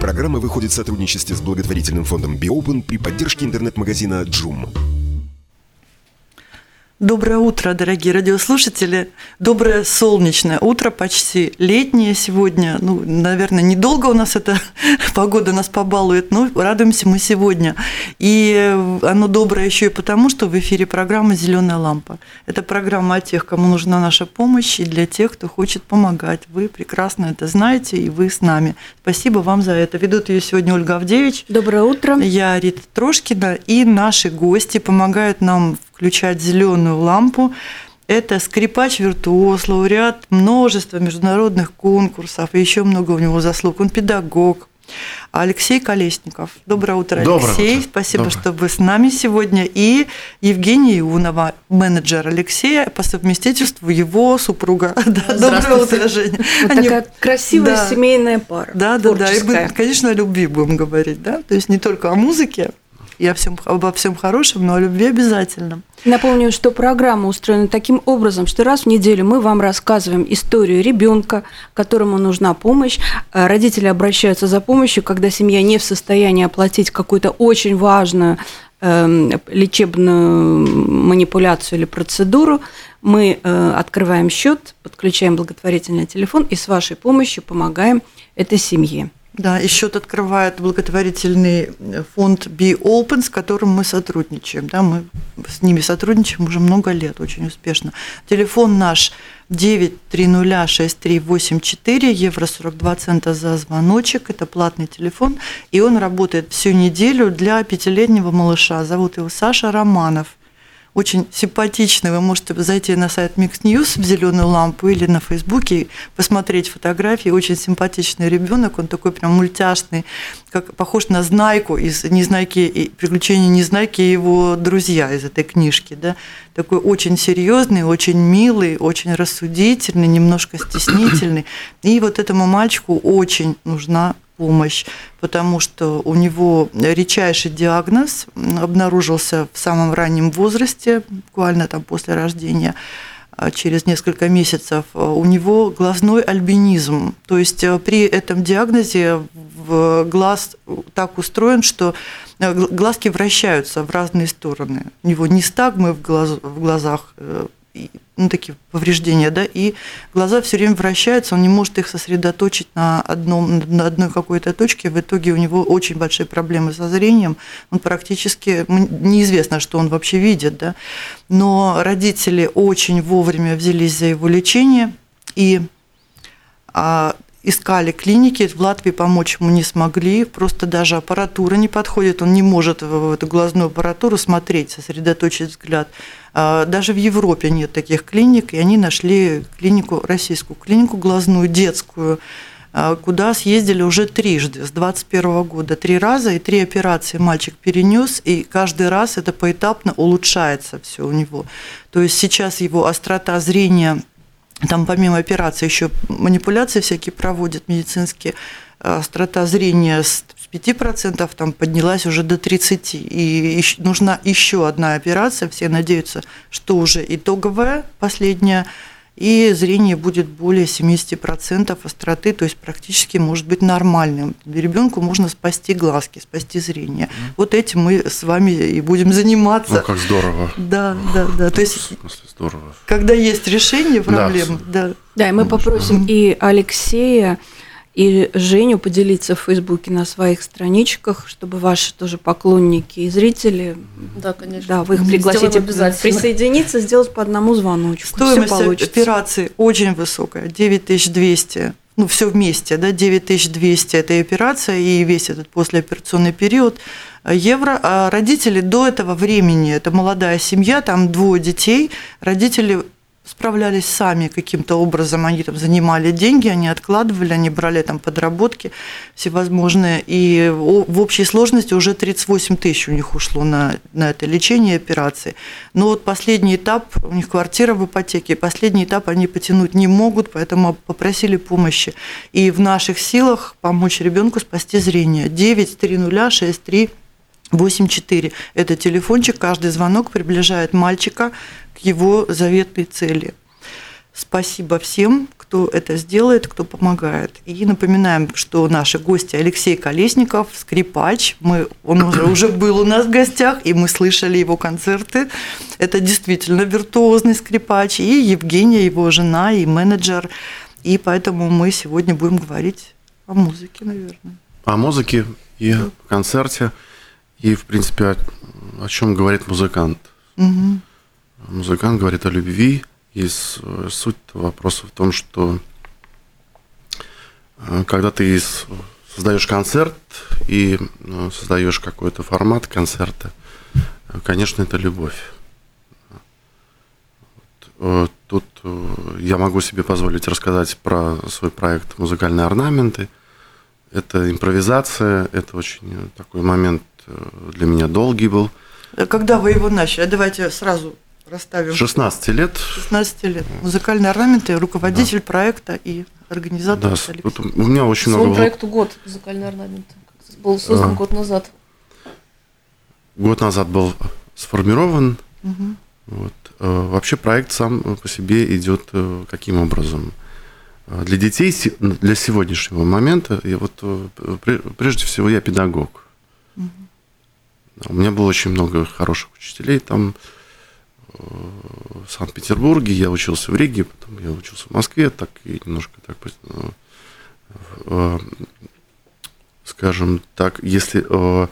Программа выходит в сотрудничестве с благотворительным фондом «Биопен» при поддержке интернет-магазина «Джум». Доброе утро, дорогие радиослушатели. Доброе солнечное утро, почти летнее сегодня. Ну, наверное, недолго у нас эта погода нас побалует, но радуемся мы сегодня. И оно доброе еще и потому, что в эфире программа «Зеленая лампа». Это программа о тех, кому нужна наша помощь, и для тех, кто хочет помогать. Вы прекрасно это знаете, и вы с нами. Спасибо вам за это. Ведут ее сегодня Ольга Авдевич. Доброе утро. Я Рита Трошкина. И наши гости помогают нам включать зеленую лампу. Это скрипач-виртуоз, лауреат множества международных конкурсов, и еще много у него заслуг. Он педагог. Алексей Колесников. Доброе утро, Доброе Алексей. утро. Спасибо, Доброе. что вы с нами сегодня. И Евгения Иунова, менеджер Алексея, по совместительству его супруга. Да, доброе утро, Женя. Вот Они- такая красивая Да. семейная пара. Да, да, да. И мы, творческая. конечно, о любви будем говорить, да. То есть не только о музыке и о всем, обо всем хорошем, но о любви обязательно. Напомню, что программа устроена таким образом, что раз в неделю мы вам рассказываем историю ребенка, которому нужна помощь. Э, Родители обращаются за помощью, когда семья не в состоянии оплатить какую-то очень важную эм, лечебную манипуляцию или процедуру. Мы э, открываем счет, подключаем благотворительный телефон и с вашей помощью помогаем этой семье. Да, и счет открывает благотворительный фонд Be Open, с которым мы сотрудничаем. Да, мы с ними сотрудничаем уже много лет, очень успешно. Телефон наш 9306384, евро 42 цента за звоночек. Это платный телефон, и он работает всю неделю для пятилетнего малыша. Зовут его Саша Романов очень симпатичный. Вы можете зайти на сайт Mix News в зеленую лампу или на Фейсбуке посмотреть фотографии. Очень симпатичный ребенок, он такой прям мультяшный, как похож на Знайку из Незнайки и приключения Незнайки и его друзья из этой книжки, да. Такой очень серьезный, очень милый, очень рассудительный, немножко стеснительный. И вот этому мальчику очень нужна помощь, потому что у него редчайший диагноз обнаружился в самом раннем возрасте, буквально там после рождения, а через несколько месяцев, у него глазной альбинизм. То есть э, при этом диагнозе глаз так устроен, что э, гл- глазки вращаются в разные стороны. У него нистагмы в, глаз- в глазах, э, ну, такие повреждения, да, и глаза все время вращаются, он не может их сосредоточить на, одном, на одной какой-то точке, в итоге у него очень большие проблемы со зрением, он практически, неизвестно, что он вообще видит, да, но родители очень вовремя взялись за его лечение, и а, искали клиники, в Латвии помочь ему не смогли, просто даже аппаратура не подходит, он не может в эту глазную аппаратуру смотреть, сосредоточить взгляд. А, Даже в Европе нет таких клиник, и они нашли клинику, российскую клинику глазную, детскую, а, куда съездили уже трижды с 21 года. Три раза и три операции мальчик перенес, и каждый раз это поэтапно улучшается все у него. То есть сейчас его острота зрения там помимо операции еще манипуляции всякие проводят медицинские. А Острота зрения с 5% там поднялась уже до 30%. И нужна еще одна операция. Все надеются, что уже итоговая, последняя, и зрение будет более 70% остроты, то есть практически может быть нормальным. Ребенку можно спасти глазки, спасти зрение. Вот этим мы с вами и будем заниматься. Ну, как здорово. Да, да, да. То есть, здорово. когда есть решение Да. проблем, да, Да, и мы попросим и Алексея, и Женю поделиться в Фейсбуке на своих страничках, чтобы ваши тоже поклонники и зрители, Да, конечно. да, вы их пригласите обязательно. присоединиться, сделать по одному звоночку. Стоимость получится. операции очень высокая, 9200, ну все вместе, да, 9200 это и операция, и весь этот послеоперационный период э, евро. А родители до этого времени, это молодая семья, там двое детей, родители справлялись сами каким-то образом, они там занимали деньги, они откладывали, они брали там подработки всевозможные, и в общей сложности уже 38 тысяч у них ушло на, на это лечение операции. Но вот последний этап, у них квартира в ипотеке, последний этап они потянуть не могут, поэтому попросили помощи. И в наших силах помочь ребенку спасти зрение. 9 3 63 84. Это телефончик, каждый звонок приближает мальчика к его заветной цели. Спасибо всем, кто это сделает, кто помогает. И напоминаем, что наши гости Алексей Колесников, скрипач. Мы, он уже, уже был у нас в гостях, и мы слышали его концерты. Это действительно виртуозный скрипач. И Евгения, его жена и менеджер. И поэтому мы сегодня будем говорить о музыке, наверное. О музыке и о концерте. И, в принципе, о, о чем говорит музыкант. Угу. Музыкант говорит о любви, и суть вопроса в том, что э, когда ты создаешь концерт и э, создаешь какой-то формат концерта, э, конечно, это любовь. Тут я могу себе позволить рассказать про свой проект «Музыкальные орнаменты». Это импровизация, это очень такой момент для меня долгий был. Когда вы его начали? Давайте сразу расставим. 16 лет. 16 лет. Музыкальные орнаменты, руководитель да. проекта и организатор. Да, вот у меня очень Своему много... проекту год музыкальные орнаменты. Был создан а, год назад. Год назад был сформирован. Угу. Вот. А, вообще проект сам по себе идет э, каким образом? А, для детей, для сегодняшнего момента, я вот, э, прежде всего, я педагог. Угу. У меня было очень много хороших учителей там в Санкт-Петербурге, я учился в Риге, потом я учился в Москве, так и немножко так, э, э, скажем так, если э,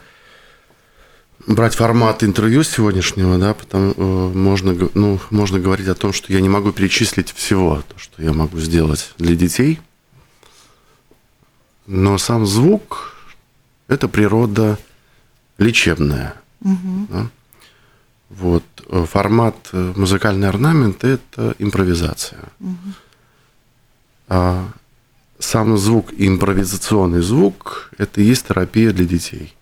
брать формат интервью сегодняшнего, да, потом можно, ну, можно говорить о том, что я не могу перечислить всего, то, что я могу сделать для детей, но сам звук – это природа лечебная. Угу. Да? Вот. Э, формат э, музыкальный орнамент – это импровизация. Угу. А сам звук, импровизационный звук – это и есть терапия для детей.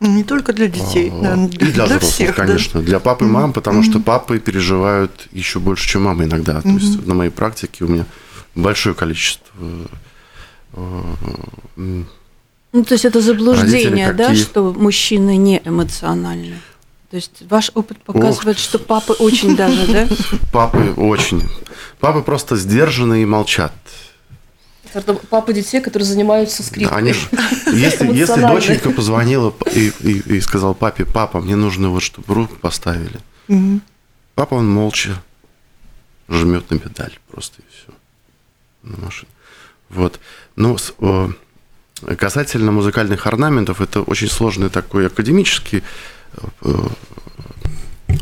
Не только для детей, а, да, для, и для, для взрослых, всех, конечно, да? для пап и мам, потому mm что папы переживают еще больше, чем мама иногда. То есть на моей практике у меня большое количество э, ну, то есть это заблуждение, да, что мужчины не эмоциональны? То есть ваш опыт показывает, Ох. что папы очень даже, да? Папы очень. Папы просто сдержаны и молчат. Папы детей, которые занимаются скрипкой. Они, если, если доченька позвонила и, и, и сказала папе, папа, мне нужно вот, чтобы руку поставили. Угу. Папа, он молча жмет на педаль просто и все. На машину. Вот. Ну, касательно музыкальных орнаментов, это очень сложный такой академический Э,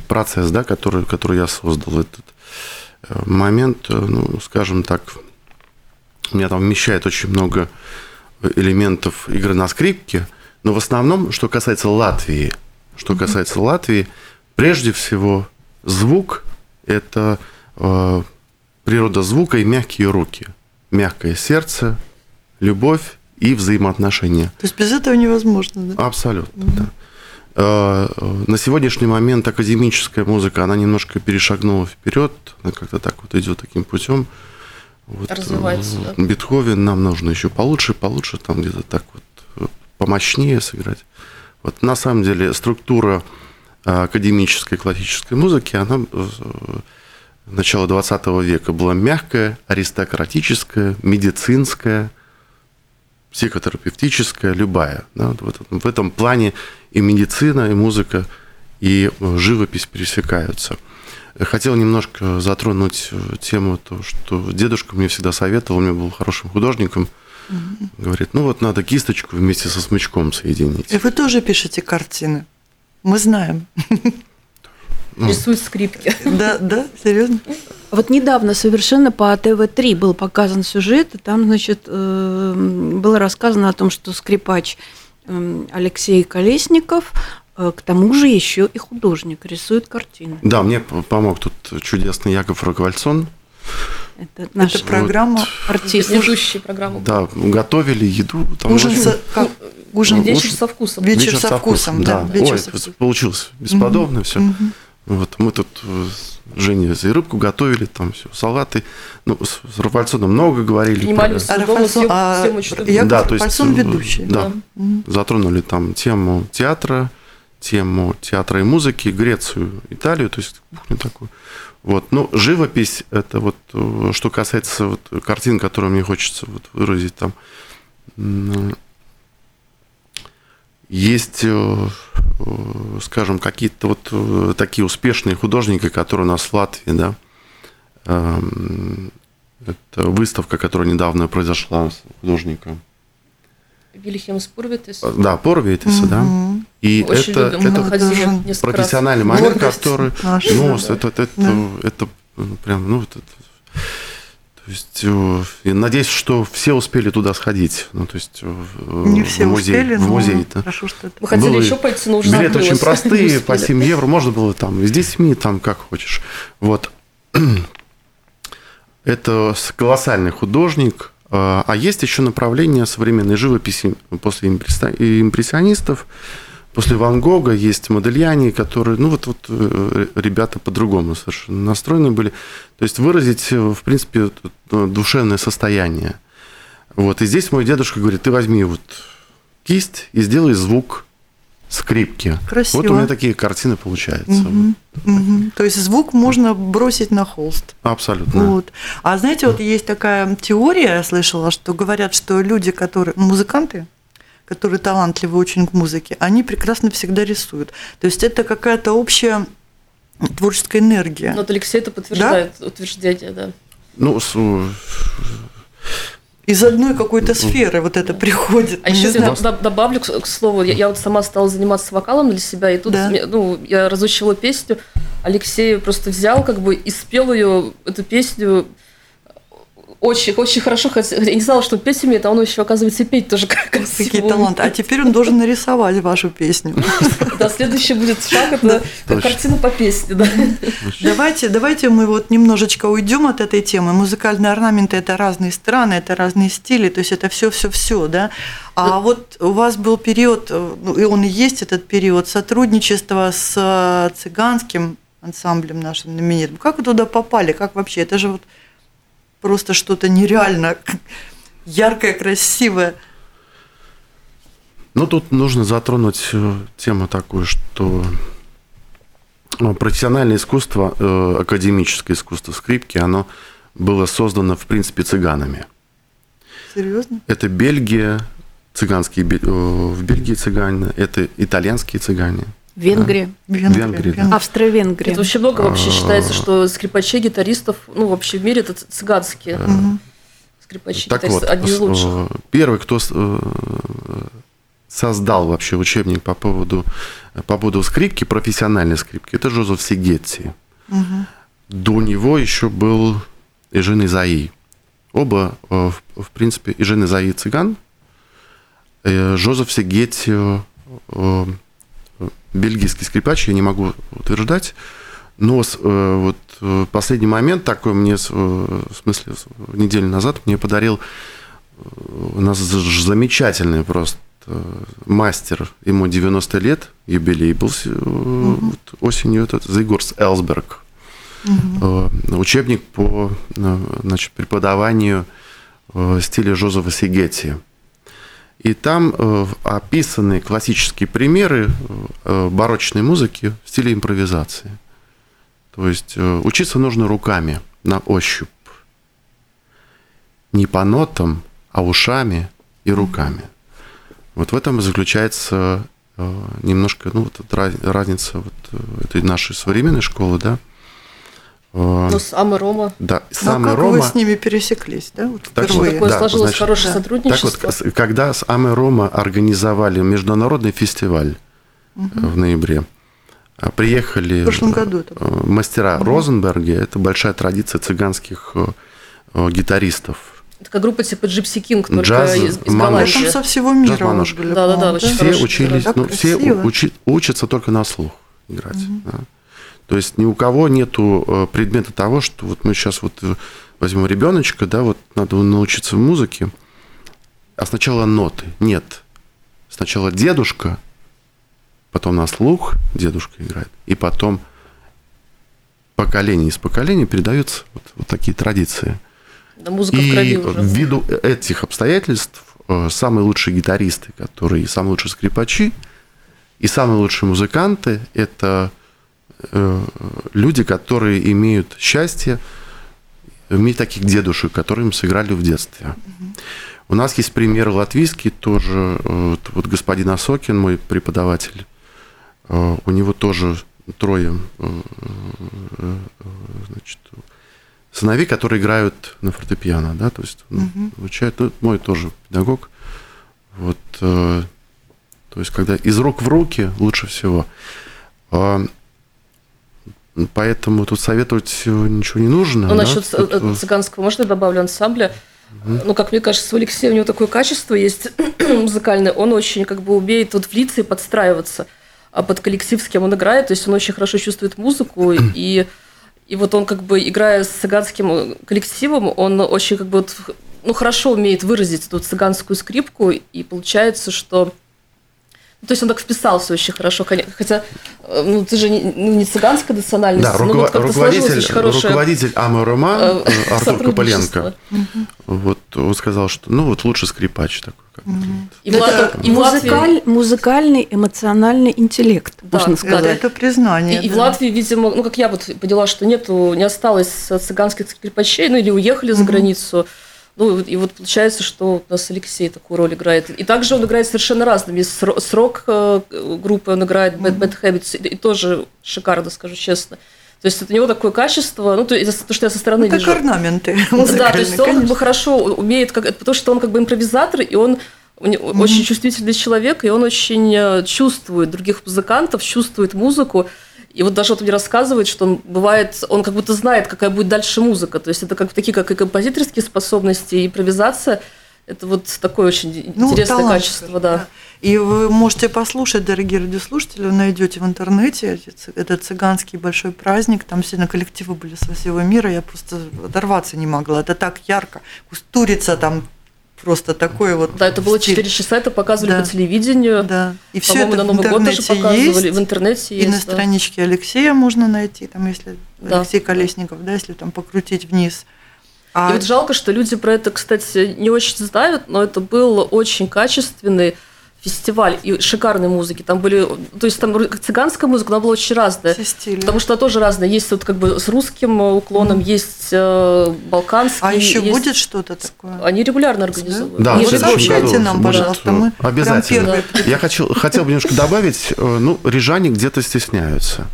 процесс, да, который, который я создал, этот э, момент, э, ну, скажем так, у меня там вмещает очень много элементов игры на скрипке, но в основном, что касается Латвии, что касается mm-hmm. Латвии, прежде всего звук – это э, природа звука и мягкие руки, мягкое сердце, любовь и взаимоотношения. То есть без этого невозможно, да? Абсолютно, mm-hmm. да. Э, на сегодняшний момент академическая музыка, она немножко перешагнула вперед, она как-то так вот идет таким путем. Вот, Развивается, да? Э, Бетховен нам нужно еще получше, получше, там где-то так вот э, помощнее сыграть. Вот на самом деле структура академической классической музыки, она начала 20 века была мягкая, аристократическая, медицинская, психотерапевтическая, любая. Да, в, этом, в этом плане и медицина, и музыка, и э, живопись пересекаются. Хотел немножко затронуть э, тему, то, что дедушка мне всегда советовал, он мне был хорошим художником, угу. говорит, ну вот надо кисточку вместе со смычком соединить. И вы тоже пишете картины? Мы знаем. Ну. Рисуют скрипки. Да, да, серьезно. Вот недавно совершенно по ТВ-3 был показан сюжет, и там, значит, э, было рассказано о том, что скрипач Эм, Алексей Колесников К тому же еще и художник рисует картины. Да, мне помог тут чудесный Яков Роговальцон. Это наша Это программа Вот. артист. Ведущие программы. Да, готовили еду. Там Ужин, очень- со, как, ужин, Вечер ужин- со вкусом. вечер, со вкусом, да. вечер Ой, со вкусом. получилось бесподобно все. Мгм. Вот мы тут э, с Женей и рыбку готовили, там все, салаты. Ну, с, с Рафальцоном много говорили. Принимали про- А Рафальсон- съем- а группу. Яков Да, то есть, Рафальсон э, ведущий. Да, Мгм. затронули там тему театра, тему театра и музыки, Грецию, Италию, то есть кухню такую. Вот. Ну, живопись, это вот, э, что касается вот картин, которые мне хочется вот выразить там, м, есть, э, э, скажем, какие-то вот э, такие успешные художники, которые у нас в Латвии, да, Эм, это выставка, которая недавно произошла с художником. Вильхем Спурвитис. Да, Порвитиса, да. Мгм. И Очень это, любим, это ходили тоже несколько раз. профессиональный момент, Гордость который, наша, ну, да. это, это, это, Да. это, ну, прям, ну, это, то есть, э, я надеюсь, что все успели туда сходить, ну, то есть, э, Не все в музей, успели, в но музей, да. хорошо, что это. Мы хотели Было- еще пойти, но уже Билеты закрылось. очень простые, по успели. 7 евро, можно было там и с детьми, там как хочешь. Вот. Это колоссальный художник. А а есть еще направление современной живописи после импрессионистов. После Ван Гога есть Модельяне, которые, ну вот, вот э, ребята по-другому совершенно настроены были. То есть выразить, э, в принципе, э, душевное состояние. Вот. И здесь мой дедушка говорит, ты возьми вот кисть и сделай звук скрипки. Красиво. Вот у меня такие картины получаются. Мгм. Мгм. То есть звук можно бросить на холст. Абсолютно. Вот. А знаете, вот есть такая теория, я слышала, что говорят, что люди, которые ну, музыканты, которые талантливы очень к музыке, они прекрасно всегда рисуют. То есть это какая-то общая творческая энергия. Но вот Алексей это подтверждает, утверждение, да. Ну, с- Из одной какой-то сферы вот это приходит. А еще знаю. я доб- добавлю к, слову, я, я вот сама стала заниматься вокалом для себя, и тут Да. ну, я разучила песню, Алексей просто взял как бы и спел ее, эту песню очень, очень хорошо, я не знала, что петь умеет, а он еще, оказывается, и петь тоже красиво Какие таланты. А теперь он должен нарисовать вашу песню. Да, следующий будет шаг, это картина по песне, да. Давайте, давайте мы вот немножечко уйдем от этой темы. Музыкальные орнаменты это разные страны, это разные стили, то есть это все, все, все, да. А вот у вас был период, э, ну, и он и есть этот период сотрудничества с э, цыганским ансамблем нашим знаменитым. Как вы туда попали? Как вообще? Это же вот просто что-то нереально яркое, красивое. Ну, тут нужно затронуть э, тему такую, что ну, профессиональное искусство, э, академическое искусство скрипки, оно было создано, в принципе, цыганами. Серьезно? Это Бельгия, цыганские, э, в Бельгии цыгане, это итальянские цыгане. Венгрия, Венгрия, Венгрия, да. Венгрия. Австро-Венгрия. Это вообще много вообще А. считается, что скрипачей, гитаристов, ну, вообще в мире это цыганские Мгм. скрипачи, Так вот, одни из с- лучших. э, первый, кто э, создал вообще учебник по поводу, по поводу скрипки, профессиональной скрипки, это Жозеф Сигетти. Мгм. До него еще был Ижин Изаи. Оба, э, в, принципе, Ижин Изаи цыган, э, Жозеф Сигетти э, э, бельгийский скрипач, я не могу утверждать, но э, вот э, последний момент такой мне, э, в смысле, неделю назад мне подарил у нас замечательный просто мастер, ему 90 лет, юбилей был вот осенью, этот Зигорс Элсберг. Э, Учебник по значит, преподаванию стиля Жозефа Сигетти. И там э, описаны классические примеры э, барочной музыки в стиле импровизации. То есть э, учиться нужно руками, на ощупь. Не по нотам, а ушами и руками. Вот в этом и заключается немножко ну, вот разница вот этой нашей современной школы, да. Э, Ну, с Амы Рома. Да, Ну, сам как Рома... вы с ними пересеклись, да, вот Так впервые? Такое Да, сложилось значит, хорошее да. Так сотрудничество. вот, с- когда с Аме Рома организовали международный фестиваль э, в ноябре, а, приехали В прошлом году это было. э, мастера Розенберги, это большая традиция цыганских э, э, гитаристов. Такая группа типа Gypsy King, только Джаз, из, из мануш. Там со всего мира мануш. были, Да-да-да, по-моему, очень все учились, Так ну, все учи- учатся только на слух играть. да. То есть ни у кого нету э, предмета того, что вот мы сейчас вот э, возьмем ребеночка, да, вот надо научиться музыке, а сначала ноты. Нет. Сначала дедушка, потом на слух дедушка играет, и потом поколение из поколения передаются вот, вот такие традиции. Да, музыка в И крови уже. ввиду этих обстоятельств э, самые лучшие гитаристы, которые самые лучшие скрипачи и самые лучшие музыканты – это люди, которые имеют счастье иметь таких дедушек, которые им сыграли в детстве. У нас есть пример латвийский тоже. э, Вот, вот господин Осокин, мой преподаватель, э, у него тоже трое э, э, э, значит, сыновей, которые играют на фортепиано, да, то есть ну, обучают, ну, мой тоже педагог. Вот, э, то есть, когда из рук в руки лучше всего. Поэтому тут советовать э, ничего не нужно. Ну, да. насчет ц- Тут, э, э, цыганского, можно я добавлю ансамбля? Ну, как мне кажется, у Алексея у него такое качество есть музыкальное. Он очень как бы умеет вот влиться и подстраиваться а под коллектив, с кем он играет. То есть он очень хорошо чувствует музыку. И, и вот он как бы, играя с цыганским коллективом, он очень как бы вот, ну, хорошо умеет выразить эту цыганскую скрипку. И получается, что... ну, То есть он так вписался очень хорошо. Хотя, э, ну, ты же не, ну, не цыганская национальность, Да, но руково- вот руководитель, руководитель Аморома э, Артур. Копыленко, вот он сказал, что ну вот лучше скрипач такой. Как бы. И, в Лат- и Музыкаль- музыкальный эмоциональный интеллект, Да, можно да, сказать. Это, это признание. и, и в да. Латвии, видимо, ну как я вот поняла, что нету, не осталось цыганских скрипачей, ну или уехали за границу. Ну и вот получается, что у нас Алексей такую роль играет. И также он играет совершенно разными. С, ро- с рок-группой он играет Bad, Bad Habits, и, тоже шикарно, скажу честно. То есть это у него такое качество, ну то, есть, то что я со стороны Ну, как вижу. орнаменты Да, то есть он как бы хорошо умеет, как, потому что он как бы импровизатор, и он него очень чувствительный человек, и он очень э, чувствует других музыкантов, чувствует музыку. И вот даже вот мне рассказывает, что он бывает, он как будто знает, какая будет дальше музыка. То есть это как такие, как и композиторские специальности, и импровизация. Это вот такое очень Ну, интересное талант, качество, да. И вы можете послушать, дорогие радиослушатели, вы найдете в интернете этот цыганский большой праздник. Там сильно коллективы были со всего мира. Я просто оторваться не могла. Это так ярко. Кустурица там просто такое вот. Да, это было стиль. 4 часа, это показывали Да. по телевидению. Да. И все это на Новый год тоже показывали. есть. В интернете И на есть. да. страничке Алексея можно найти, там, если Да. Алексей Колесников, да, если там покрутить вниз. А И вот жалко, что люди про это, кстати, не очень знают, но это был очень качественный фестиваль и шикарной музыки. Там были, то есть там цыганская музыка, она была очень разная. все стили. Потому что она тоже разная. Есть вот как бы с русским уклоном, есть э, балканский. А еще есть- будет что-то такое? Они регулярно организовывают. Да, следующем сообщайте году нам, будет, пожалуйста, э, мы обязательно. первые Я хочу, хотел бы немножко добавить, э, ну, рижане где-то стесняются.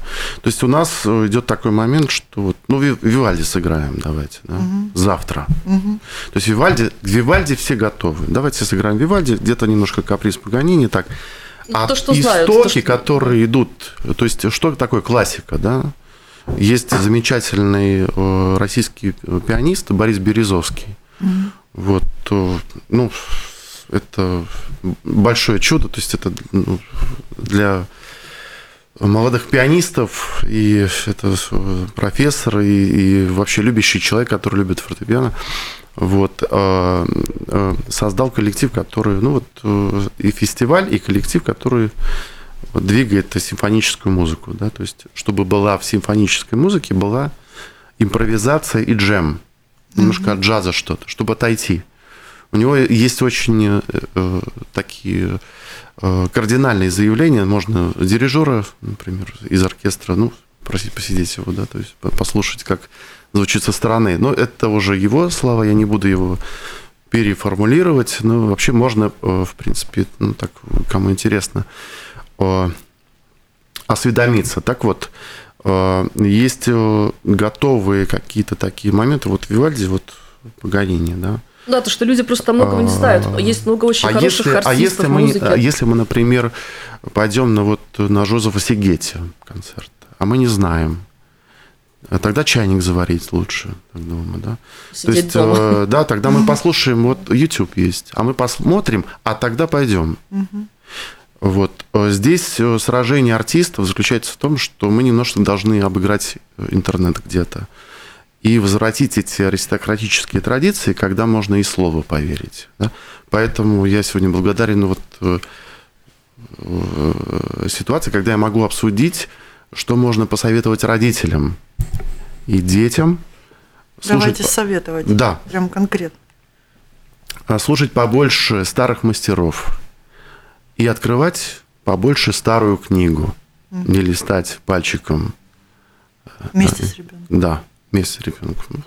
То есть у нас э, идет такой момент, что вот, ну, Ви- Вивальди сыграем, давайте, да, завтра. То есть Вивальди, к Вивальди все готовы. Давайте сыграем Вивальди, где-то немножко каприз Паганини, так. Ну, А то, что истоки, знают, то, что- которые идут, то есть что такое классика, да? Есть замечательный э, российский пианист Борис Березовский. Вот, э, ну, это большое чудо, то есть это ну, для молодых пианистов, и это профессор, и, и вообще любящий человек, который любит фортепиано, вот, э, э, создал коллектив, который, ну вот, э, и фестиваль, и коллектив, который двигает симфоническую музыку, да, то есть, чтобы была в симфонической музыке была импровизация и джем, немножко от джаза что-то, чтобы отойти. У него есть очень э, э, такие э, кардинальные заявления. Можно дирижера, например, из оркестра, ну, просить посидеть его, да, то есть по- послушать, как звучит со стороны. Но это уже его слова, я не буду его переформулировать. Но вообще можно, э, в принципе, ну, так, кому интересно, э, осведомиться. Так вот, есть готовые какие-то такие моменты. Вот Вивальди, вот Паганини, да, Да, то, что люди просто многого не знают. Есть много очень а хороших если, артистов а если мы, музыки. а если мы, например, пойдем на вот на Жозефа Сигетти концерт, а мы не знаем, Тогда чайник заварить лучше, так думаю, да. Сидеть То есть, дома. э, да, тогда мы послушаем, вот YouTube есть, а мы посмотрим, а тогда пойдем. Вот э, здесь э, сражение артистов заключается в том, что мы немножко должны обыграть э, интернет где-то и возвратить эти аристократические традиции, когда можно и слово поверить. да. Поэтому я сегодня благодарен вот э, э, ситуации, когда я могу обсудить, что можно посоветовать родителям и детям. Давайте слушать- советовать. Да. Прям конкретно. а, слушать побольше старых мастеров и открывать побольше старую книгу, не листать пальчиком. Вместе с ребенком. Да, вместе с ребенком.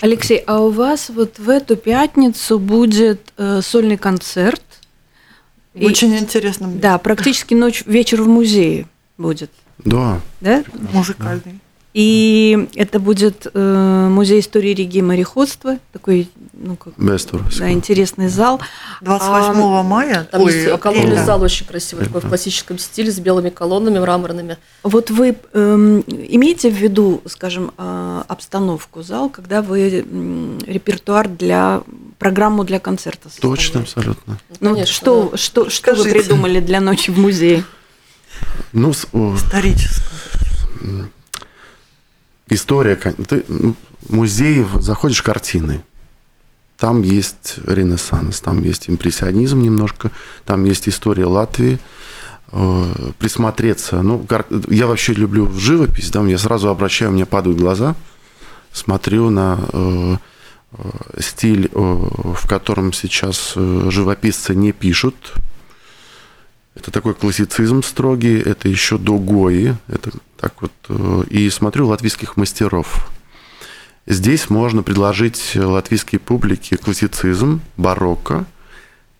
Алексей, а у вас вот в эту пятницу будет э, сольный концерт? И- Очень интересно. мне. Да, практически ночь, вечер в музее будет, Да, да? Музыкальный. И это будет э, музей истории Риги и мореходства, такой, ну как, да, интересный зал. 28 мая, Там ой, есть колонный апреля. зал очень красивый, такой в классическом стиле, с белыми колоннами мраморными. Вот вы эм, имеете в виду, скажем, э, обстановку зал, когда вы м, репертуар для программу для концерта Точно, составляете? абсолютно. Ну, вот Конечно, что, что, что вы придумали для ночи в музее? Ну, с- о, Историческом. История. кон- Ты, ну, музей, заходишь картины. Там есть Ренессанс, там есть импрессионизм немножко, там есть история Латвии. Э, Присмотреться. Ну, я вообще люблю живопись, да, я сразу обращаю, меня падают глаза, смотрю на э, э, стиль, в котором сейчас живописцы не пишут. Это такой классицизм строгий, это еще до Гои, это так вот. э, И смотрю латвийских мастеров. Здесь можно предложить латвийской публике классицизм, барокко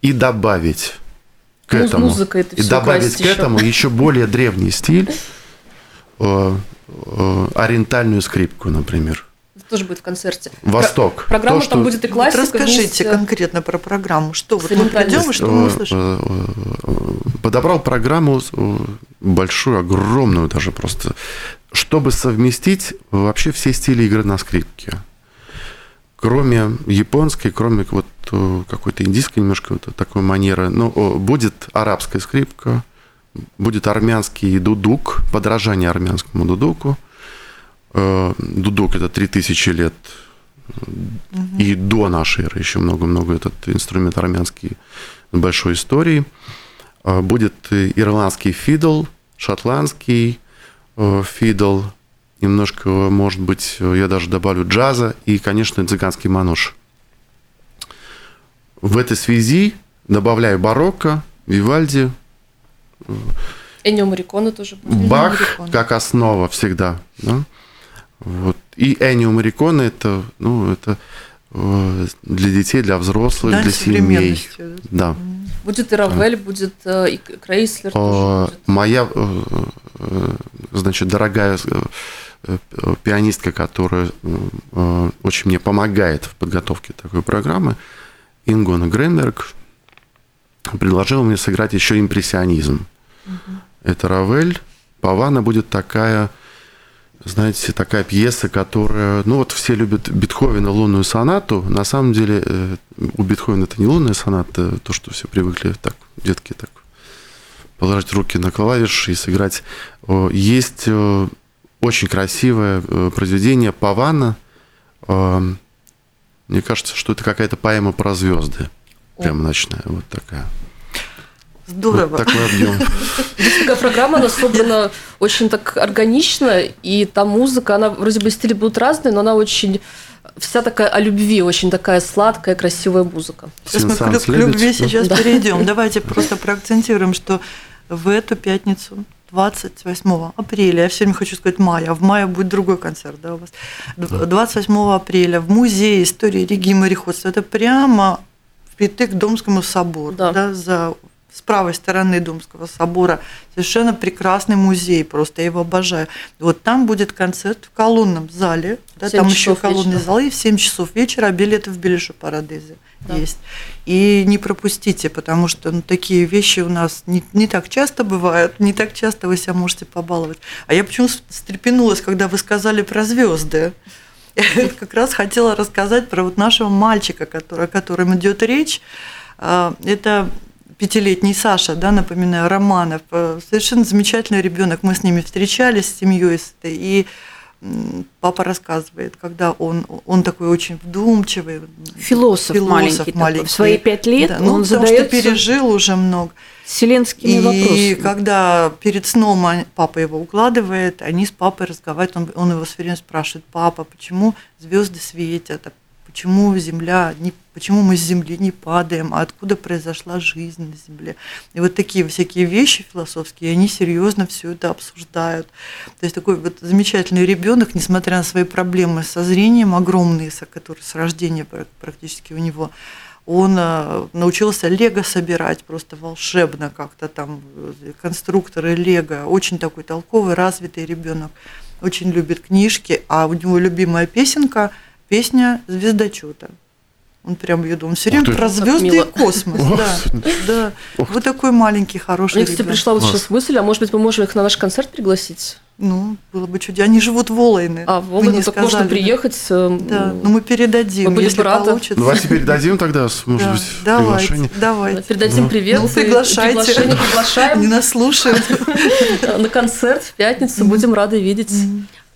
и добавить к Муз- этому, музыка это и добавить к ещё. этому еще более древний стиль, э, э, ориентальную скрипку, например. Тоже будет в концерте. Восток. Про- Программа То, там что- будет и Вот классика. расскажите вместе- конкретно про программу. Что вот мы придем и что мы Э, услышим? э, Подобрал программу э, большую, огромную даже просто, чтобы совместить вообще все стили игры на скрипке. Кроме японской, кроме вот какой-то индийской немножко вот такой манеры, ну, будет арабская скрипка, будет армянский дудук, подражание армянскому дудуку. Э, Дудук – это 3000 лет и до нашей эры еще много-много этот инструмент армянский с большой историей. А, Будет ирландский fiddle, шотландский э, fiddle, немножко, может быть, я даже добавлю джаза и, конечно, цыганский мануш. В этой связи добавляю барокко, Вивальди, Эннио Морриконе тоже будет. Бах как основа всегда. да. Вот. И Эннио Морриконе это, ну, это э, для детей, для взрослых, Дань для семей. Да. Будет и Равель, будет э, и Крейслер тоже будет. Моя, э, значит, дорогая пианистка, которая очень мне помогает в подготовке такой программы, Ингона Гренберг, предложила мне сыграть еще импрессионизм. Это Равель. Павана будет такая, знаете, такая пьеса, которая... Ну вот все любят Бетховена лунную сонату. На самом деле э, у Бетховена это не лунная соната, то, что все привыкли так, детки так положить руки на клавиши и сыграть. Есть э, очень красивое э, произведение Павана. Э, Мне кажется, что это какая-то поэма про звезды. Прям ночная, вот такая. Здорово. Вот такой объем. Такая программа, она собрана очень так органично, и там музыка, она вроде бы стили будут разные, но она очень вся такая о любви, очень такая сладкая, красивая музыка. Сейчас мы к, к любви сейчас Да. перейдем. Давайте просто проакцентируем, что в эту пятницу 28 апреля, я все время хочу сказать мая, а в мае будет другой концерт, да, у вас. Д- 28 апреля в музее истории Риги и мореходства. Это прямо впритык к Домскому собору, Да. да, за с правой стороны Думского собора совершенно прекрасный музей, просто я его обожаю. Вот там будет концерт в колонном зале, да, там еще колонный зал, и в 7 часов вечера, а билеты в Белишу Парадезе да. есть. И не пропустите, потому что ну, такие вещи у нас не, не так часто бывают, не так часто вы себя можете побаловать. А я почему встрепенулась, когда вы сказали про звезды. Я как раз хотела рассказать про вот нашего мальчика, который, о котором идет речь. А, это пятилетний Саша, да, напоминаю, Романов, э, совершенно замечательный ребенок. Мы с ними встречались с семьей, и папа рассказывает, когда он, он такой очень вдумчивый. Философ, философ маленький, маленький. Такой. В свои пять лет да, он ну, задает... что пережил уже много. Вселенскими и вопросами. И когда перед сном папа его укладывает, они с папой разговаривают, он, он его все время спрашивает, папа, почему звезды светят, почему Земля, не, почему мы с Земли не падаем, а откуда произошла жизнь на Земле. И вот такие всякие вещи философские, они серьезно все это обсуждают. То есть такой вот замечательный ребенок, несмотря на свои проблемы со зрением огромные, которые с рождения практически у него, он э, научился лего собирать просто волшебно как-то там, э, конструкторы лего, очень такой толковый, развитый ребенок, очень любит книжки, а у него любимая песенка – песня звездочета. Он прям ее думал, все время про звезды и космос. Да, да. Вот такой маленький, хороший. Мне, кстати, пришла вот сейчас мысль, а может быть, мы можем их на наш концерт пригласить? Ну, было бы чудесно. Они живут в Волойны. А, в Волойны, так можно приехать. Э, да, ну мы передадим, мы если рады. получится. Давайте передадим тогда, может да, быть, давайте, приглашение. Давайте. Передадим ну. привет. Ну, приглашайте. Приглашение приглашаем. Не нас слушают. На концерт в пятницу. Будем рады видеть.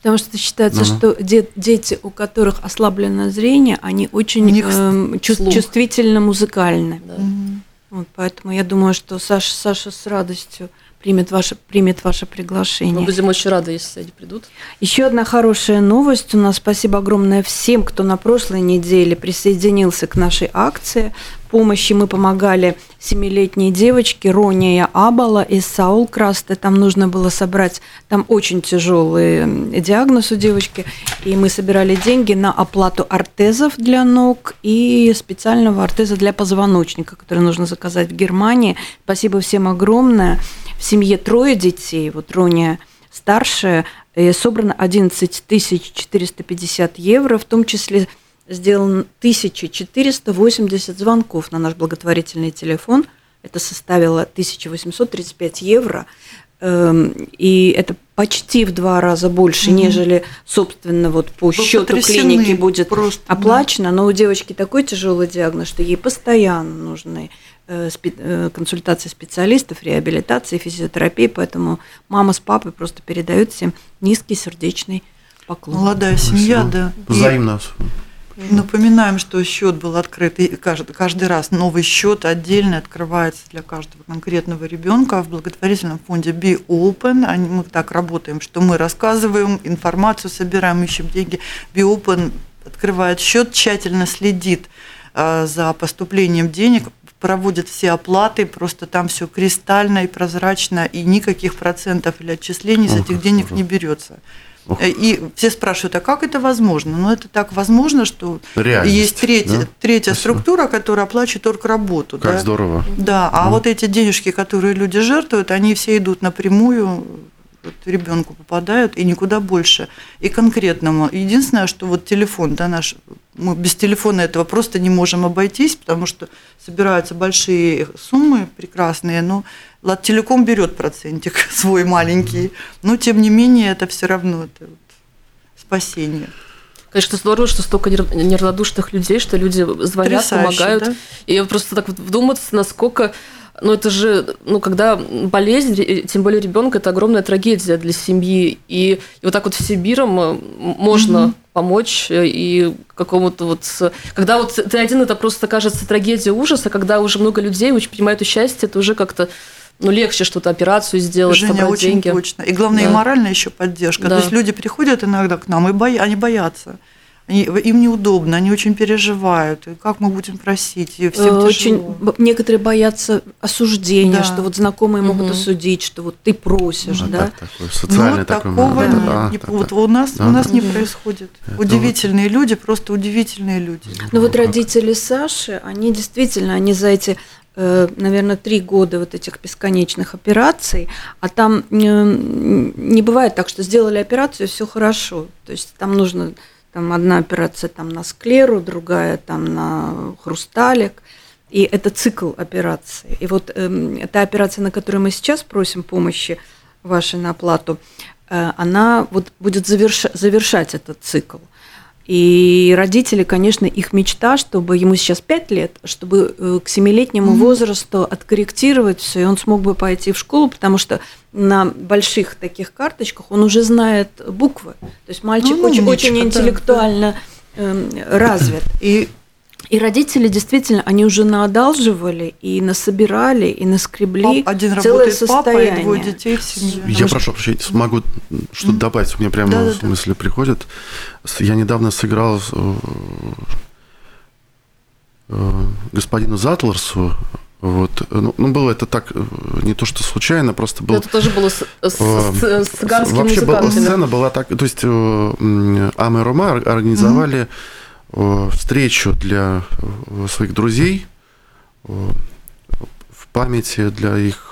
Потому что считается, uh-huh. что де- дети, у которых ослабленное зрение, они очень э, чувств- чувствительно музыкальны. Да. Uh-huh. Вот, поэтому я думаю, что Саша, Саша с радостью примет ваше, примет ваше приглашение. Мы будем очень рады, если они придут. Еще одна хорошая новость у нас. Спасибо огромное всем, кто на прошлой неделе присоединился к нашей акции помощи. Мы помогали семилетней девочке Рония Абала из Саулкраста. Там нужно было собрать, там очень тяжелый диагноз у девочки. И мы собирали деньги на оплату ортезов для ног и специального ортеза для позвоночника, который нужно заказать в Германии. Спасибо всем огромное. В семье трое детей, вот Рония старшая, собрано 11 450 евро, в том числе сделано 1480 звонков на наш благотворительный телефон. Это составило 1835 евро. Эм, и это почти в два раза больше, mm нежели, собственно, вот по Вы счету клиники будет просто, оплачено. Да. Но у девочки такой тяжелый диагноз, что ей постоянно нужны Э, э, консультации специалистов, реабилитации, физиотерапии, поэтому мама с папой просто передают всем низкий сердечный поклон. Молодая семья, да. Взаимно. Напоминаем, что счет был открыт, и каждый, каждый раз новый счет отдельно открывается для каждого конкретного ребенка в благотворительном фонде Be Open. Они, мы так работаем, что мы рассказываем, информацию собираем, ищем деньги. Be Open открывает счет, тщательно следит э, за поступлением денег, проводят все оплаты, просто там все кристально и прозрачно, и никаких процентов или отчислений с этих денег не берется. И все спрашивают, а как это возможно? Ну, это так возможно, что Реальность, есть третья, да? третья структура, которая оплачивает только работу. Как да? здорово. Да, а mm. вот эти денежки, которые люди жертвуют, они все идут напрямую вот ребенку попадают и никуда больше. И конкретному. Единственное, что вот телефон, да, наш, мы без телефона этого просто не можем обойтись, потому что собираются большие суммы прекрасные, но Латтелеком берет процентик свой маленький, но тем не менее это все равно это вот спасение. Конечно, здорово, что столько неравнодушных людей, что люди звонят, Потрясающе, помогают. Да? И я просто так вот вдуматься, насколько ну, это же, ну, когда болезнь, тем более ребенка, это огромная трагедия для семьи. И, и вот так вот всебиром э, можно mm-hmm. помочь э, и какому-то вот... Когда вот ты один, это просто кажется трагедия ужаса, когда уже много людей очень принимают участие, это уже как-то ну, легче что-то, операцию сделать, Женя, собрать очень деньги. точно. И главное, да. и моральная еще поддержка. Да. То есть люди приходят иногда к нам, и боя... они боятся. Они, им неудобно, они очень переживают. И как мы будем просить? И всем Э, очень некоторые боятся осуждения, Да. что вот знакомые могут Мгм. осудить, что вот ты просишь, Ну, да? так, такой социальный Ну, вот такой такого. Да, Не- так, вот так. у нас, Да, у нас да. не происходит. Это удивительные люди, просто удивительные люди. Ну вот родители Саши, они действительно, они за эти, наверное, три года вот этих бесконечных операций, а там э, не бывает так, что сделали операцию, все хорошо. То есть там нужно там одна операция там на склеру, другая там на хрусталик. И это цикл операции. И вот эм, та операция, на которую мы сейчас просим помощи вашей на оплату, э, она вот будет заверша- завершать этот цикл. И родители, конечно, их мечта, чтобы ему сейчас 5 лет, чтобы э, к семилетнему возрасту откорректировать все, и он смог бы пойти в школу, потому что на больших таких карточках он уже знает буквы. То есть мальчик Ну, очень, умничка, очень да, интеллектуально эм, развит. И И родители действительно, они уже наодалживали и насобирали, и наскребли пап- один целое работает папа и состояние. двое детей в семье. Я прошу прощения, смогу что-то добавить, у меня прямо Да-да-да. мысли приходят. С- Я недавно сыграл э, э, господину Затлерсу, вот, ну, ну, было это так, э, не то что случайно, просто был... Это тоже было с, с, с- с Вообще была, сцена была так, то есть э, м, Ама и Рома ор- организовали э, встречу для э, своих друзей э, в памяти для их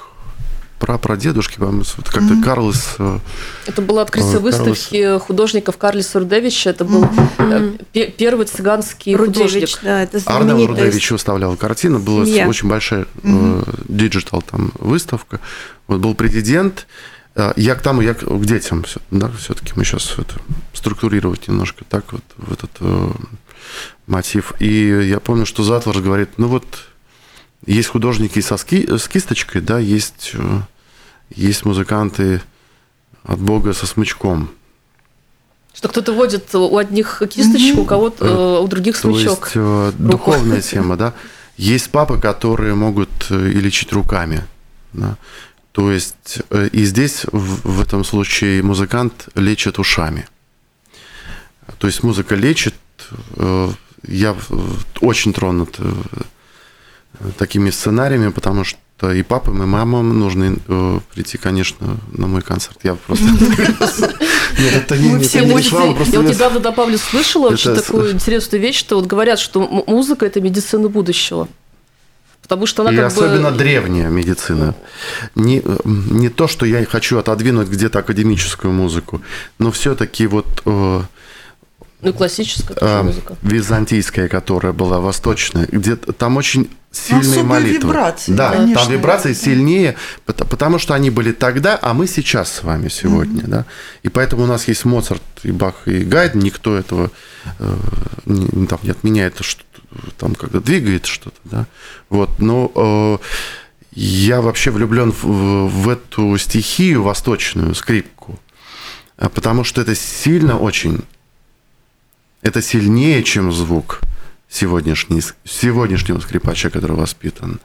прапрадедушки, по-моему, вот как-то Мгм. Карлос э, Это было открытие Э, выставки художников Карлиса Рудевича. Это был э, пе- первый цыганский Рудевич, художник. да, это Арнел Рудевич выставлял картину, была семья. очень большая digital там выставка. Вот был президент. Э, Я к тому, я к к детям, да, все-таки мы сейчас это структурировать немножко так вот в этот э, мотив. И я помню, что Затлер говорит, ну вот есть художники со ски- с кисточкой, да, есть, э, есть музыканты от Бога со смычком. Что кто-то водит у одних кисточку, у кого-то, э, у других То смычок. есть э, духовная тема, да. Есть папы, которые могут э, и лечить руками. Да? То есть э, и здесь в, в этом случае музыкант лечит ушами. То есть музыка лечит. Э, Я э, очень тронут э, такими сценариями, потому что и папам, и мамам нужно э, прийти, конечно, на мой концерт. Я просто... Нет, это не Мы все очень- Я вот недавно добавлю, слышала очень такую интересную вещь, что вот говорят, что музыка – это медицина будущего. Потому что она и как особенно бы... древняя медицина. Не, не то, что я хочу отодвинуть где-то академическую музыку, но все-таки вот э, Ну классическая э, музыка. византийская, которая была восточная, где там очень сильные Особые молитвы. вибрации, да, конечно. там вибрации сильнее, пот- потому что они были тогда, а мы сейчас с вами сегодня, да. И поэтому у нас есть Моцарт и Бах и Гайден, никто этого э, не, там, не отменяет, что там когда двигает что-то, да. Вот, но э, я вообще влюблен в, в эту стихию восточную, скрипку, а потому что это сильно очень, это сильнее, чем звук сегодняшний, сегодняшнего скрипача, который воспитан.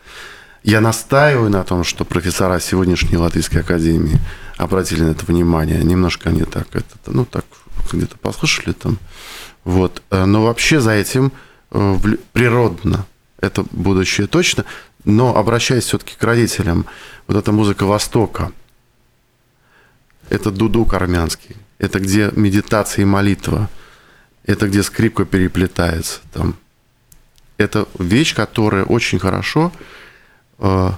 Я настаиваю на том, что профессора сегодняшней Латвийской академии обратили на это внимание. Немножко они так, это, ну, так где-то послушали там. Вот. Э, Но вообще за этим э, природно это будущее точно. Но обращаясь все-таки к родителям, вот эта музыка Востока, это дудук армянский, это где медитация и молитва, это где скрипка переплетается там. Это вещь, которая очень хорошо э,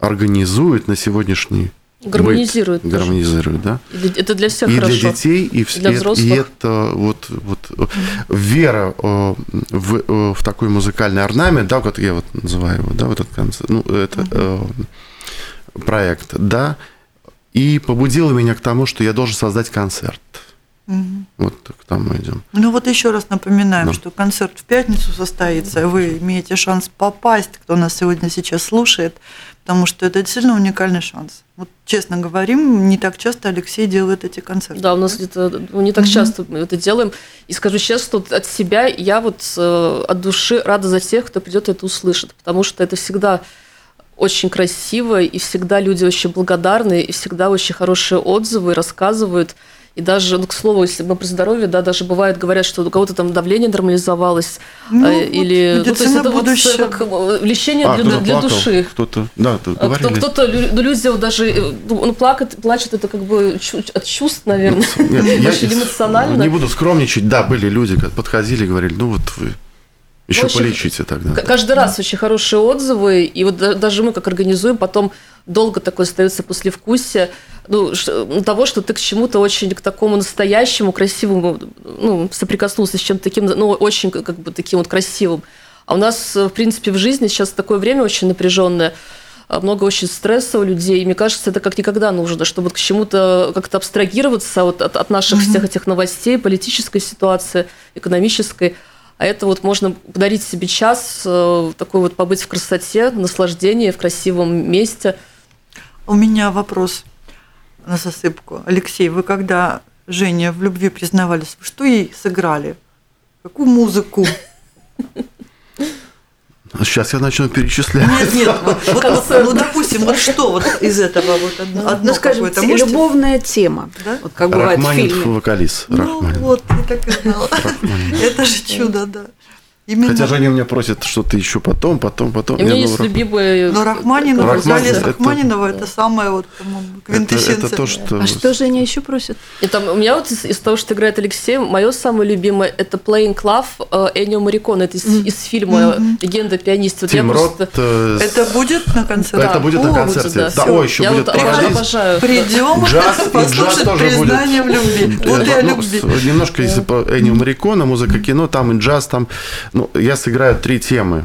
организует на сегодняшний быт. Гармонизирует тоже. гармонизирует, да. И Это для всех и хорошо. для детей, и, в- для и- взрослых. и это вот, вот э, вера э, в, э, в такой музыкальный орнамент, да, вот я вот называю его, да, вот этот концерт, ну, это э, проект, да, и побудило меня к тому, что я должен создать концерт. Мгм. Вот к тому мы идем. Ну вот еще раз напоминаем, Да. что концерт в пятницу состоится, вы имеете шанс попасть, кто нас сегодня сейчас слушает, потому что это действительно уникальный шанс. Вот честно говорим, не так часто Алексей делает эти концерты. Да, у нас где-то ну, не так часто мы это делаем. И скажу честно, от себя я вот э, от души рада за тех, кто придет и это услышит, потому что это всегда очень красиво, и всегда люди очень благодарны, и всегда очень хорошие отзывы рассказывают. И даже, ну, к слову, если мы про здоровье, да, даже бывает, говорят, что у кого-то там давление нормализовалось, Ну, э, или... вот Ну, то есть это вот будущего. как э, лечение А, для, кто-то для плакал, души. Кто-то, да, А говорили. Кто, то ну, люди вот даже, э, ну, плакать, плачет, это как бы от чувств, наверное, Нет, я очень эмоционально. Не буду скромничать. Да, были люди, как подходили и говорили, ну вот вы еще общем, полечите тогда. Каждый раз очень хорошие отзывы, и вот да- даже мы как организуем, потом долго такое остается послевкусие, ну, того, что ты к чему-то очень, к такому настоящему, красивому, ну, соприкоснулся с чем-то таким, ну, очень как бы таким вот красивым. А у нас, э, в принципе, в жизни сейчас такое время очень напряженное, а, много очень стресса у людей, и мне кажется, это как никогда нужно, чтобы вот к чему-то как-то абстрагироваться вот от, от наших всех этих новостей, политической ситуации, экономической. А это вот можно подарить себе час, э, такой вот побыть в красоте, в наслаждении, в красивом месте. У меня вопрос на засыпку. Алексей, вы когда Женя в любви признавались, что ей сыграли? Какую музыку? Сейчас я начну перечислять. Нет, нет, вот, вот, вот, ну, допустим, вот что вот из этого вот одно, одно Ну, скажем, какое-то те- можете? любовная тема. Да? Вот как бывает в Рахманинов фильме. вокалист. Ну Рахманинов. вот, я так и знала. Это же чудо, да. Именно. Хотя Женя меня просит что-то еще потом, потом, потом. И у меня Я есть говорю, любимые... Но Рахманинова, Рахманинов вокалист это- Рахманинова, это самое вот, по-моему, это, квинтэссенция. это то, что... А что Женя еще просит? И там у меня вот из, из того, что играет Алексей, мое самое любимое это Playing Love э, Энио Марикона. Это из, из фильма «Легенда пианиста». Вот я Тим Рот... просто- э, Это будет на концерте? Это будет на О, концерте. будет, да, Да, ой, еще Я будет вот «Парадиз». обожаю. Придем Джаз, и джаз послушать тоже будет. признание в любви. Вот и о Ну, любви. Немножко, если по Эннио Марикона, музыка кино, там и джаз, там... Ну, я сыграю три темы.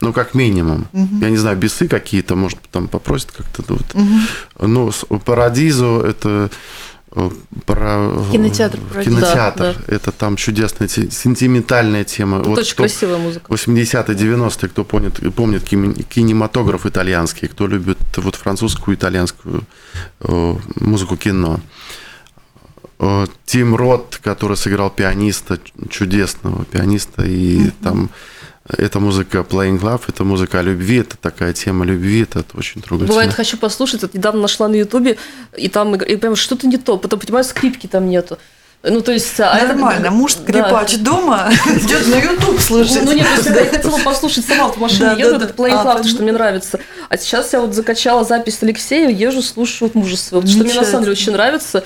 Ну, как минимум. Я не знаю, бесы какие-то, может, там попросят как-то. Ну, вот. ну с- Парадизу это э, про... э, Кинотеатр «Парадизо». Кинотеатр. Да, Это там чудесная, сентиментальная тема. Это очень кто- красивая музыка. 80-е, 90-е, кто помнит, помнит кинематограф итальянский, кто любит вот французскую, итальянскую э, музыку кино. Э, Тим Рот, который сыграл пианиста, чудесного пианиста, и там эта музыка Playing Love, это музыка о любви, это такая тема любви, это, это очень трогательно. Бывает, хочу послушать, вот недавно нашла на Ютубе, и там и прям что-то не то, потом, понимаю, скрипки там нету. Ну, то есть... а это- Нормально, муж Да. скрипач дома идет на YouTube слушать. Ну, нет, просто я хотела послушать сама в машине Да, еду, да, этот да. Playing А, что мне нравится. А сейчас я вот закачала запись Алексея, езжу, слушаю вот мужа своего, что мне на самом деле очень нравится.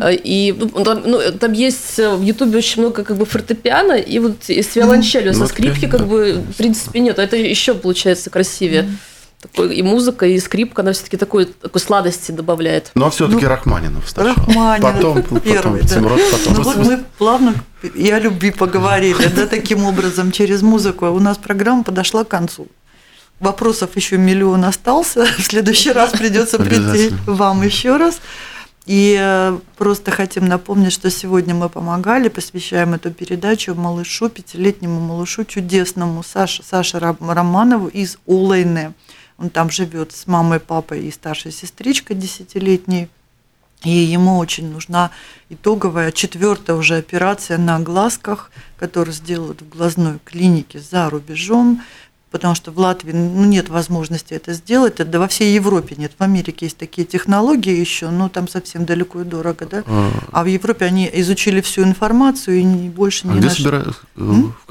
Э, И ну, там, ну, там есть э, в Ютубе очень много как бы фортепиано, и вот с виолончелью, Ну, со скрипки да. как бы в принципе нет. А Это еще получается красивее. Такой, и музыка, и скрипка, она все-таки такой, такой сладости добавляет. Но все-таки Рахманинов сначала. Рахманинов Потом, потом да. Тим Рот, потом. Ну вот мы плавно и о любви поговорили, да, таким образом, через музыку. У нас программа подошла к концу. Вопросов еще миллион остался. В следующий раз придется прийти вам еще раз. И э, просто хотим напомнить, что сегодня мы помогали, посвящаем эту передачу малышу, пятилетнему малышу чудесному Саше, Саше Романову из Улайне. Он там живет с мамой, папой и старшей сестричкой десятилетней. И ему очень нужна итоговая четвертая уже операция на глазках, которую сделают в глазной клинике за рубежом, потому что в Латвии ну, нет возможности это сделать, да во всей Европе нет. В Америке есть такие технологии еще, но там совсем далеко и дорого, да. А, А в Европе они изучили всю информацию и не- больше А не где нашли. собирают?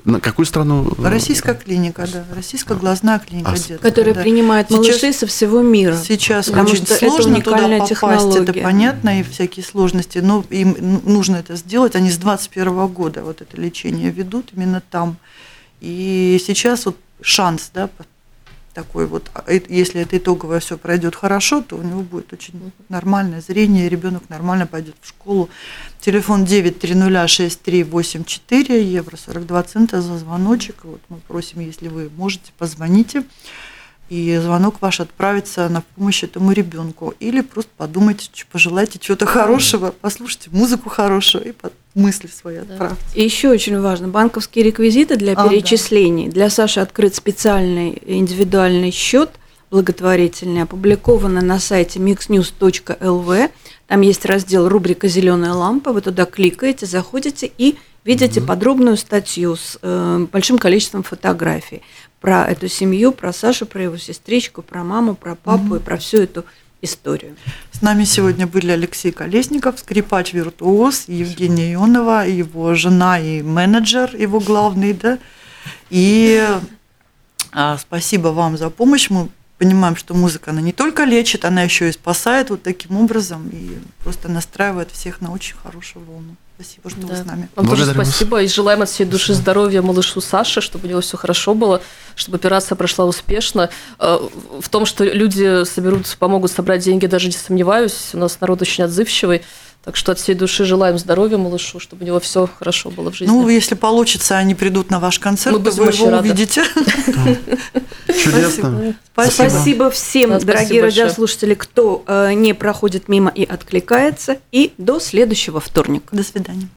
На какую страну? э, Российская клиника, да, российская глазная клиника А детская, Которая да. принимает Сейчас- малышей со всего мира. Сейчас Потому очень что это сложно туда уникальная попасть, технология. это понятно, и всякие сложности, но им нужно это сделать. Они с 21 года вот это лечение ведут именно там. И сейчас вот шанс, да, такой вот, а если это итоговое все пройдет хорошо, то у него будет очень нормальное зрение, ребенок нормально пойдет в школу. Телефон 9306384, евро 42 цента за звоночек. Вот мы просим, если вы можете, позвоните и звонок ваш отправится на помощь этому ребенку. Или просто подумайте, пожелайте чего-то хорошего, послушайте музыку хорошую и под- мысли свои отправьте. И еще очень важно, банковские реквизиты для А, да. перечислений. Для Саши открыт специальный индивидуальный счет благотворительный, опубликовано на сайте mixnews.lv. Там есть раздел рубрика «Зеленая лампа». Вы туда кликаете, заходите и видите подробную статью с э, большим количеством фотографий про эту семью, про Сашу, про его сестричку, про маму, про папу и про всю эту историю. С нами сегодня были Алексей Колесников, скрипач-виртуоз, Евгения Ионова, его жена и менеджер, его главный, да. И а, спасибо вам за помощь. Мы понимаем, что музыка, она не только лечит, она еще и спасает вот таким образом и просто настраивает всех на очень хорошую волну. Спасибо, что да. вы с нами. Вам тоже спасибо. И желаем от всей души здоровья малышу Саше, чтобы у него все хорошо было, чтобы операция прошла успешно. Э, в том, что люди соберут, помогут собрать деньги, даже не сомневаюсь. У нас народ очень отзывчивый. Так что от всей души желаем здоровья малышу, чтобы у него все хорошо было в жизни. Ну, если получится, они придут на ваш концерт, Мы вы его рады. увидите. Чудесно. Спасибо. Спасибо всем, да, дорогие спасибо радиослушатели, кто э, не проходит мимо и откликается. И до следующего вторника. До свидания.